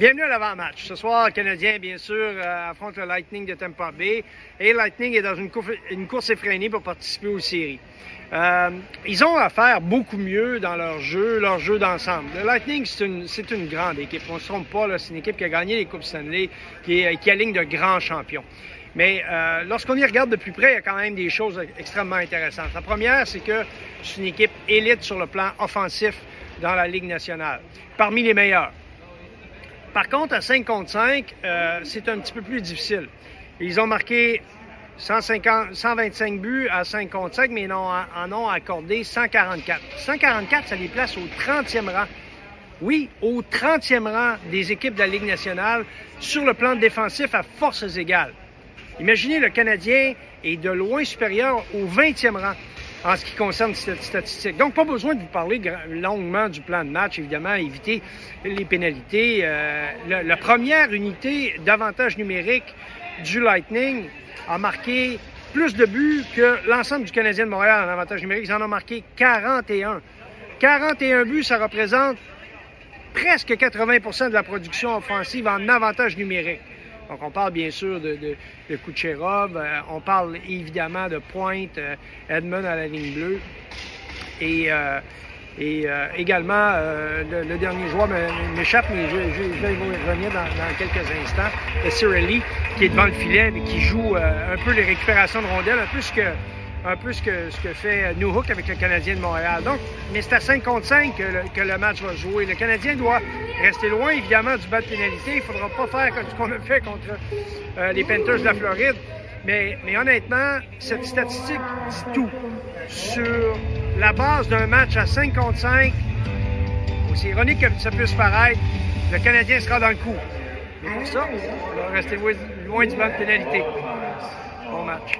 Bienvenue à l'avant-match. Ce soir, le Canadien, bien sûr, euh, affronte le Lightning de Tampa Bay. Et Lightning est dans une, course effrénée pour participer aux séries. Euh, ils ont à faire beaucoup mieux dans leur jeu, leur jeu d'ensemble. Le Lightning, c'est une, grande équipe. On ne se trompe pas, c'est une équipe qui a gagné les Coupes Stanley, qui, qui aligne de grands champions. Mais euh, lorsqu'on y regarde de plus près, il y a quand même des choses extrêmement intéressantes. La première, c'est que c'est une équipe élite sur le plan offensif dans la Ligue nationale, parmi les meilleurs. Par contre, à 5 contre 5, euh, c'est un petit peu plus difficile. Ils ont marqué 150, 125 buts à 5 contre 5, mais ils en ont accordé 144. 144, ça les place au 30e rang. Oui, au 30e rang des équipes de la Ligue nationale sur le plan défensif à forces égales. Imaginez, le Canadien est de loin supérieur au 20e rang en ce qui concerne cette statistique. Donc, pas besoin de vous parler longuement du plan de match, évidemment, éviter les pénalités. Euh, la, première unité d'avantage numérique du Lightning a marqué plus de buts que l'ensemble du Canadien de Montréal en avantage numérique. Ils en ont marqué 41. 41 buts, ça représente presque 80% de la production offensive en avantage numérique. Donc, on parle bien sûr de, de, de euh, on parle évidemment de Pointe, euh, Edmund à la ligne bleue. Et, euh, et également, le, dernier joueur m'échappe, mais je, vais y revenir dans, quelques instants, le Cirelli, qui est devant le filet, mais qui joue un peu les récupérations de rondelles, un peu ce que ce que, fait New Hook avec le Canadien de Montréal. Donc, mais c'est à 5 contre 5 que le, que le, match va jouer. Le Canadien doit rester loin, évidemment, du bas de pénalité. Il ne faudra pas faire comme ce qu'on a fait contre euh, les Panthers de la Floride. Mais, mais honnêtement, cette statistique dit tout. Sur la base d'un match à 5 contre 5, aussi ironique que ça puisse paraître, le Canadien sera dans le coup. Mais pour ça, rester loin du bas de pénalité. Bon match.